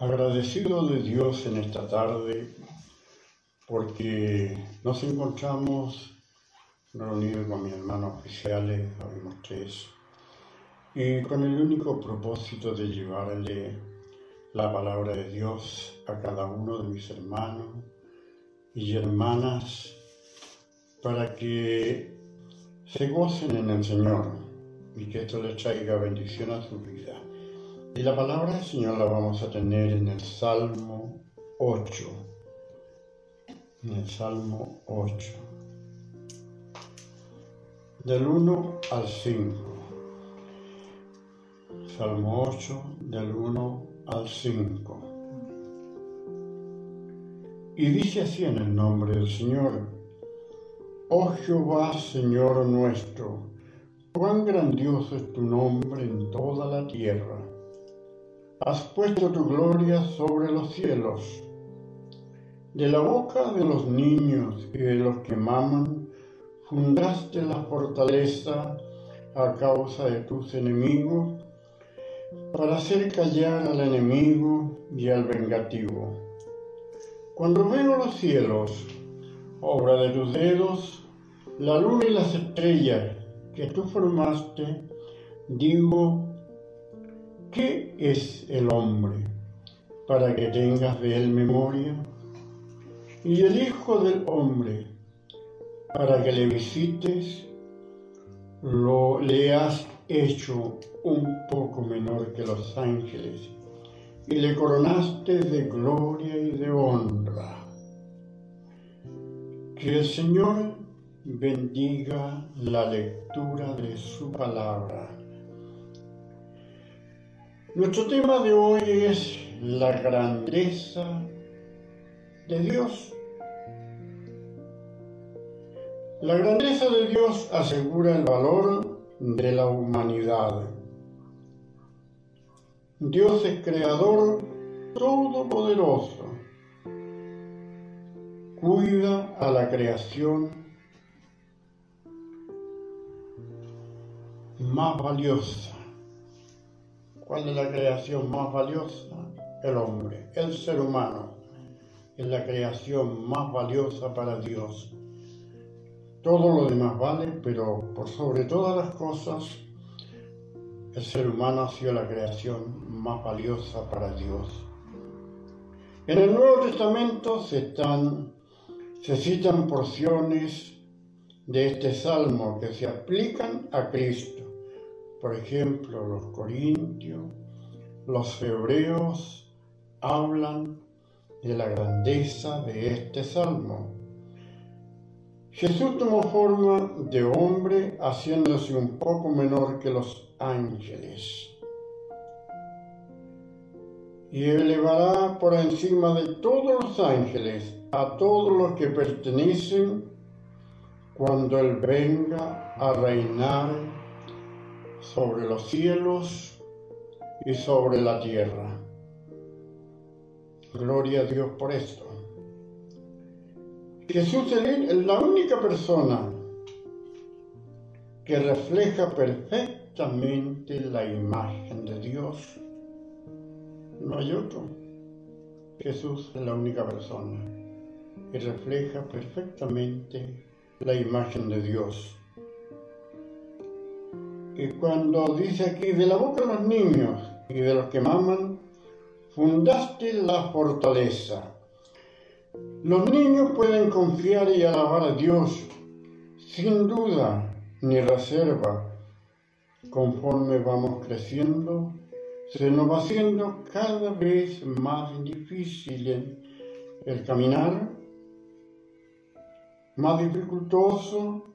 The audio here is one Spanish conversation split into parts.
Agradecido de Dios en esta tarde porque nos encontramos reunidos con mis hermanos oficiales, habemos tres, y con el único propósito de llevarle la palabra de Dios a cada uno de mis hermanos y hermanas para que se gocen en el Señor y que esto les traiga bendición a su vida. Y la palabra del Señor la vamos a tener en el Salmo 8. En el Salmo 8. Del 1 al 5. Salmo 8, del 1 al 5. Y dice así en el nombre del Señor, Oh Jehová, Señor nuestro, cuán grandioso es tu nombre en toda la tierra has puesto tu gloria sobre los cielos. De la boca de los niños y de los que maman, fundaste la fortaleza a causa de tus enemigos, para hacer callar al enemigo y al vengativo. Cuando veo los cielos, obra de tus dedos, la luna y las estrellas que tú formaste, digo, ¿Qué es el hombre para que tengas de él memoria? Y el Hijo del Hombre para que le visites, lo le has hecho un poco menor que los ángeles y le coronaste de gloria y de honra. Que el Señor bendiga la lectura de su palabra nuestro tema de hoy es la grandeza de Dios. La grandeza de Dios asegura el valor de la humanidad. Dios es creador todopoderoso. Cuida a la creación más valiosa ¿Cuál es la creación más valiosa? El hombre, el ser humano. Es la creación más valiosa para Dios. Todo lo demás vale, pero por sobre todas las cosas, el ser humano ha sido la creación más valiosa para Dios. En el Nuevo Testamento se, se citan porciones de este salmo que se aplican a Cristo por ejemplo, los corintios, los hebreos hablan de la grandeza de este salmo. Jesús tomó forma de hombre haciéndose un poco menor que los ángeles y elevará por encima de todos los ángeles a todos los que pertenecen cuando Él venga a reinar sobre los cielos y sobre la tierra. Gloria a Dios por esto. Jesús es la única persona que refleja perfectamente la imagen de Dios. No hay otro. Jesús es la única persona que refleja perfectamente la imagen de Dios cuando dice aquí, de la boca de los niños y de los que maman, fundaste la fortaleza. Los niños pueden confiar y alabar a Dios sin duda ni reserva. Conforme vamos creciendo, se nos va haciendo cada vez más difícil el caminar, más dificultoso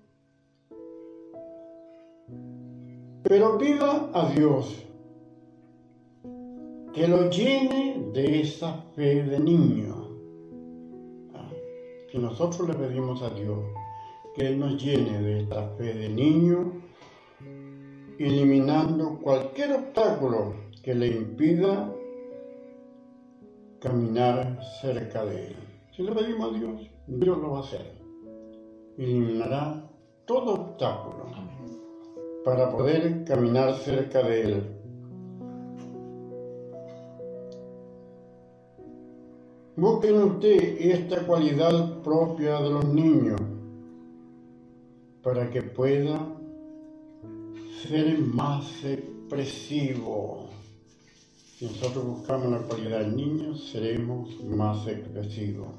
Pero pida a Dios que lo llene de esa fe de niño. Ah, que nosotros le pedimos a Dios que Él nos llene de esta fe de niño, eliminando cualquier obstáculo que le impida caminar cerca de Él. Si le pedimos a Dios, Dios lo va a hacer. Eliminará todo obstáculo para poder caminar cerca de Él. Busquen usted esta cualidad propia de los niños para que pueda ser más expresivo. Si nosotros buscamos la cualidad del niño, seremos más expresivos.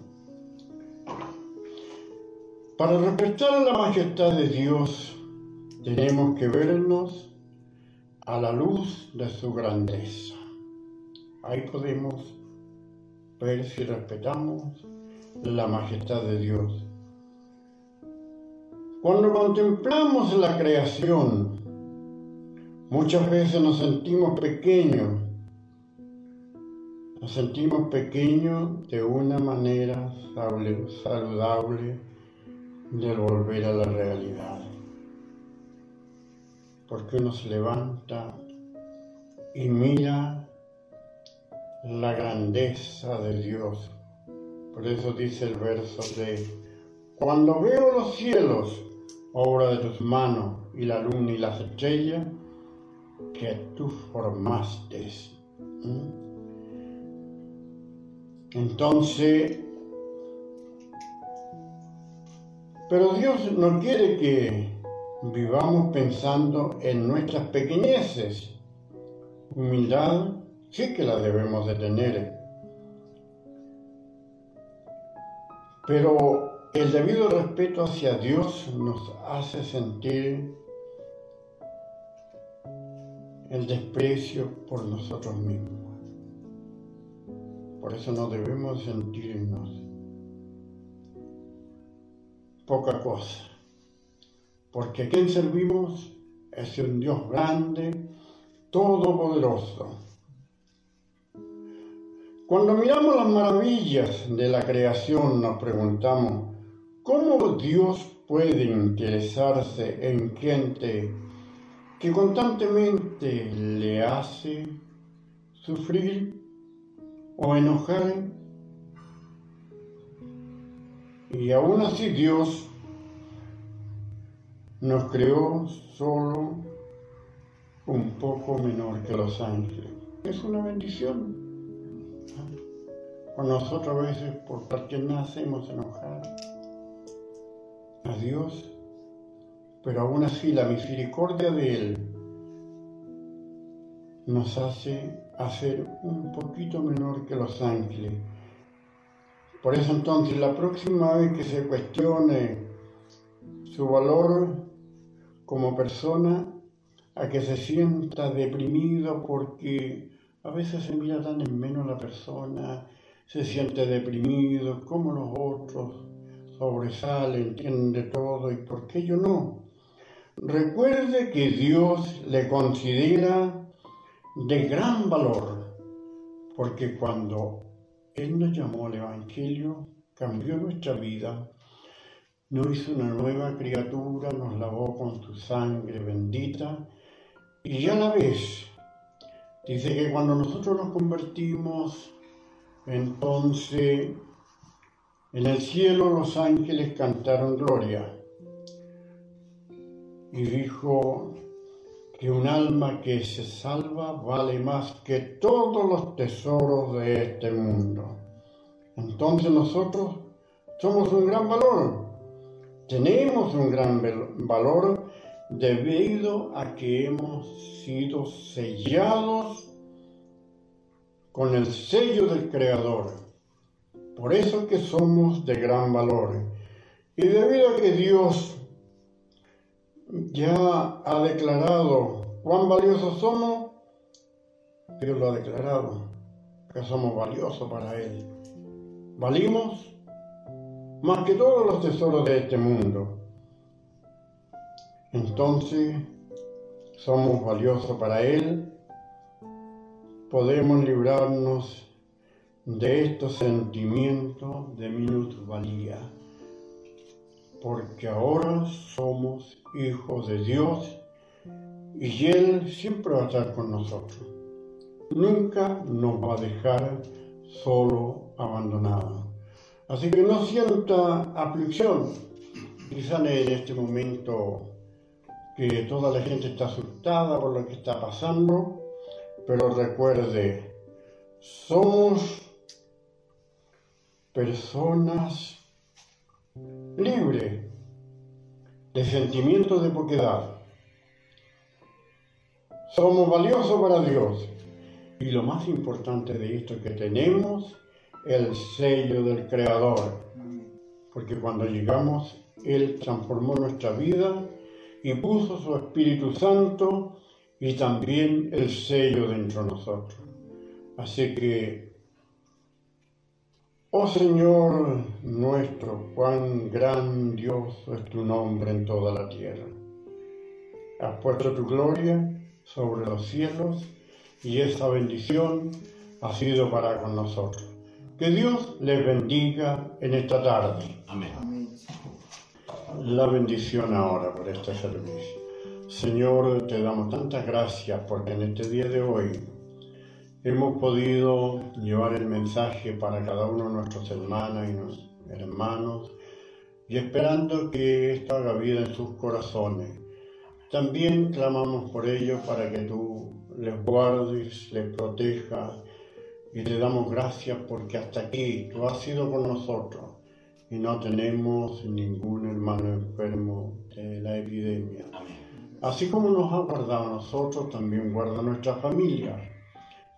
Para respetar la majestad de Dios, tenemos que vernos a la luz de su grandeza. Ahí podemos ver si respetamos la majestad de Dios. Cuando contemplamos la creación, muchas veces nos sentimos pequeños. Nos sentimos pequeños de una manera saludable de volver a la realidad. Porque uno se levanta y mira la grandeza de Dios. Por eso dice el verso de, cuando veo los cielos, obra de tus manos, y la luna y las estrellas, que tú formaste. Entonces, pero Dios no quiere que vivamos pensando en nuestras pequeñeces. Humildad sí que la debemos de tener. Pero el debido respeto hacia Dios nos hace sentir el desprecio por nosotros mismos. Por eso no debemos sentirnos poca cosa. Porque quien servimos es un Dios grande, todopoderoso cuando miramos las maravillas de la creación nos preguntamos, ¿cómo Dios puede interesarse en gente que constantemente le hace sufrir o enojar? Y aún así Dios nos creó solo un poco menor que los ángeles. Es una bendición. O nosotros a veces por parte no hacemos enojar a Dios, pero aún así la misericordia de Él nos hace hacer un poquito menor que los ángeles. Por eso entonces la próxima vez que se cuestione su valor como persona, a que se sienta deprimido porque a veces se mira tan en menos la persona, se siente deprimido, como los otros sobresalen, entiende todo y por qué yo no. Recuerde que Dios le considera de gran valor, porque cuando Él nos llamó al Evangelio, cambió nuestra vida, nos hizo una nueva criatura, nos lavó con su sangre bendita, y ya la vez, dice que cuando nosotros nos convertimos entonces, en el cielo los ángeles cantaron gloria. Y dijo que un alma que se salva vale más que todos los tesoros de este mundo. Entonces nosotros somos un gran valor. Tenemos un gran valor debido a que hemos sido sellados con el sello del Creador. Por eso que somos de gran valor. Y debido a que Dios ya ha declarado cuán valiosos somos, Dios lo ha declarado, que somos valiosos para Él. Valimos más que todos los tesoros de este mundo. Entonces, somos valiosos para Él podemos librarnos de estos sentimientos de minusvalía, porque ahora somos hijos de Dios y Él siempre va a estar con nosotros. Nunca nos va a dejar solo abandonado. Así que no sienta aflicción. Quizá en este momento que toda la gente está asustada por lo que está pasando, pero recuerde, somos personas libres de sentimientos de poquedad. Somos valiosos para Dios. Y lo más importante de esto es que tenemos el sello del Creador. Porque cuando llegamos, Él transformó nuestra vida y puso su Espíritu Santo y también el sello dentro de nosotros. Así que, oh Señor nuestro, cuán grandioso es tu nombre en toda la tierra. Has puesto tu gloria sobre los cielos y esa bendición ha sido para con nosotros. Que Dios les bendiga en esta tarde. Amén. La bendición ahora por este servicio. Señor, te damos tantas gracias porque en este día de hoy hemos podido llevar el mensaje para cada uno de nuestros hermanas y hermanos y esperando que esto haga vida en sus corazones. También clamamos por ellos para que tú les guardes, les protejas y te damos gracias porque hasta aquí tú has sido con nosotros y no tenemos ningún hermano enfermo de la epidemia. Así como nos ha guardado a nosotros, también guarda a nuestra familia.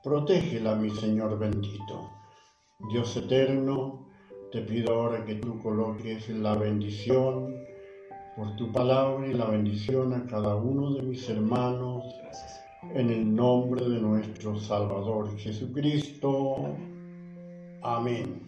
Protégela, mi Señor bendito. Dios eterno, te pido ahora que tú coloques la bendición por tu palabra y la bendición a cada uno de mis hermanos. En el nombre de nuestro Salvador Jesucristo. Amén.